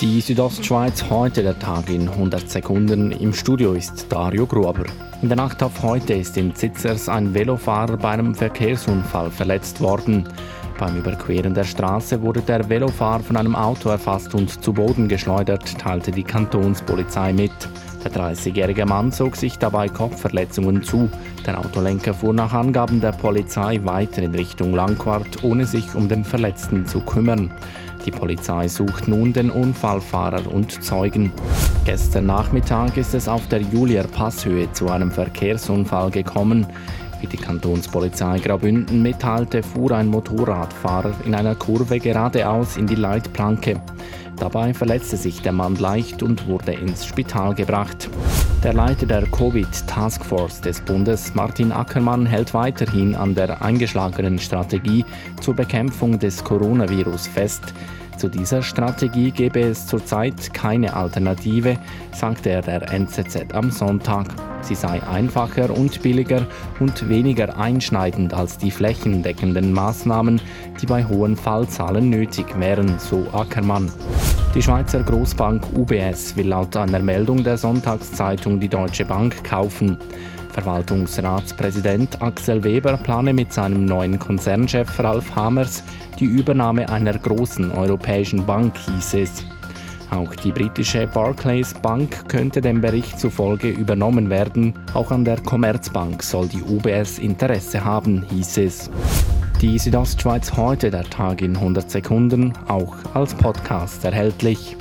Die Südostschweiz heute der Tag in 100 Sekunden. Im Studio ist Dario Gruber. In der Nacht auf heute ist in Zitzers ein Velofahrer bei einem Verkehrsunfall verletzt worden. Beim Überqueren der Straße wurde der Velofahrer von einem Auto erfasst und zu Boden geschleudert, teilte die Kantonspolizei mit. Der 30-jährige Mann zog sich dabei Kopfverletzungen zu. Der Autolenker fuhr nach Angaben der Polizei weiter in Richtung Langquart, ohne sich um den Verletzten zu kümmern. Die Polizei sucht nun den Unfallfahrer und Zeugen. Gestern Nachmittag ist es auf der Julier Passhöhe zu einem Verkehrsunfall gekommen. Wie die Kantonspolizei Graubünden mitteilte, fuhr ein Motorradfahrer in einer Kurve geradeaus in die Leitplanke. Dabei verletzte sich der Mann leicht und wurde ins Spital gebracht. Der Leiter der Covid-Taskforce des Bundes, Martin Ackermann, hält weiterhin an der eingeschlagenen Strategie zur Bekämpfung des Coronavirus fest. Zu dieser Strategie gebe es zurzeit keine Alternative, sagte er der NZZ am Sonntag. Sie sei einfacher und billiger und weniger einschneidend als die flächendeckenden Maßnahmen, die bei hohen Fallzahlen nötig wären, so Ackermann. Die Schweizer Großbank UBS will laut einer Meldung der Sonntagszeitung die Deutsche Bank kaufen. Verwaltungsratspräsident Axel Weber plane mit seinem neuen Konzernchef Ralf Hamers die Übernahme einer großen europäischen Bank, hieß es. Auch die britische Barclays Bank könnte dem Bericht zufolge übernommen werden. Auch an der Commerzbank soll die UBS Interesse haben, hieß es. Die Südostschweiz heute, der Tag in 100 Sekunden, auch als Podcast erhältlich.